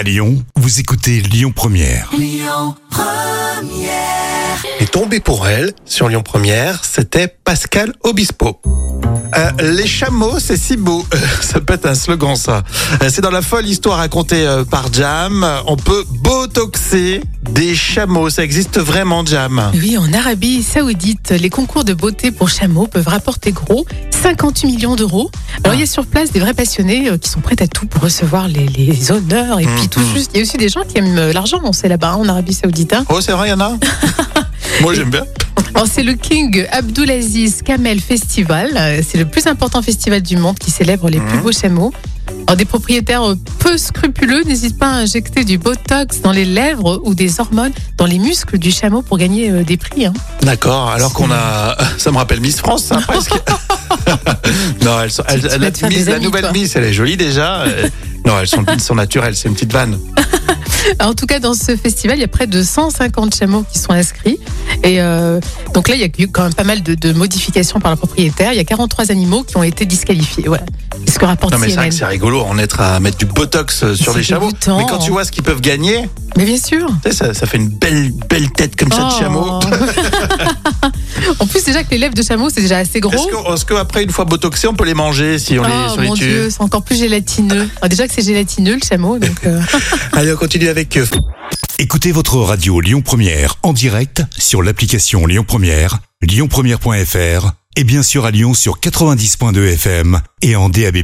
À Lyon, vous écoutez Lyon Première. est tombé pour elle sur Lyon Première, c'était Pascal Obispo. Euh, les chameaux, c'est si beau. Euh, ça peut être un slogan, ça. Euh, c'est dans la folle histoire racontée euh, par Jam. On peut botoxer des chameaux. Ça existe vraiment, Jam? Oui, en Arabie Saoudite, les concours de beauté pour chameaux peuvent rapporter gros 58 millions d'euros. Alors, il y a sur place des vrais passionnés euh, qui sont prêts à tout pour recevoir les, les honneurs et puis tout Mhm. juste. Il y a aussi des gens qui aiment euh, l'argent, on sait là-bas, hein, en Arabie Saoudite. hein. Oh, c'est vrai, il y en a Moi, j'aime bien. Alors, c'est le King Abdulaziz Kamel Festival. Euh, C'est le plus important festival du monde qui célèbre les plus Mhm. beaux chameaux. Alors, des propriétaires euh, peu scrupuleux n'hésitent pas à injecter du botox dans les lèvres ou des hormones dans les muscles du chameau pour gagner euh, des prix. hein. D'accord, alors qu'on a... Ça me rappelle Miss France, ça, presque. non, elles sont... elles- la, nouvelle toi. Miss, elle est jolie déjà. Non, elles sont, elles sont naturelles, c'est une petite vanne. En tout cas, dans ce festival, il y a près de 150 chameaux qui sont inscrits. Et euh, donc là, il y a eu quand même pas mal de, de modifications par le propriétaire. Il y a 43 animaux qui ont été disqualifiés. Voilà. Ce que rapporte Non, mais c'est rigolo en être à mettre du botox euh, sur les chameaux. Mais quand tu vois ce qu'ils peuvent gagner, Mais bien sûr. ça, ça fait une belle, belle tête comme ça de Oh. chameau. Que les lèvres de chameau, c'est déjà assez gros. Est-ce qu'après, une fois botoxé, on peut les manger si on les, Oh si on les mon tue Dieu, c'est encore plus gélatineux. Alors, déjà que c'est gélatineux le chameau, donc euh, Allez, on continue avec euh, Écoutez votre radio Lyon Première en direct sur l'application Lyon Première, lyonpremière.fr et bien sûr à Lyon sur 90.2 FM et en DAB+.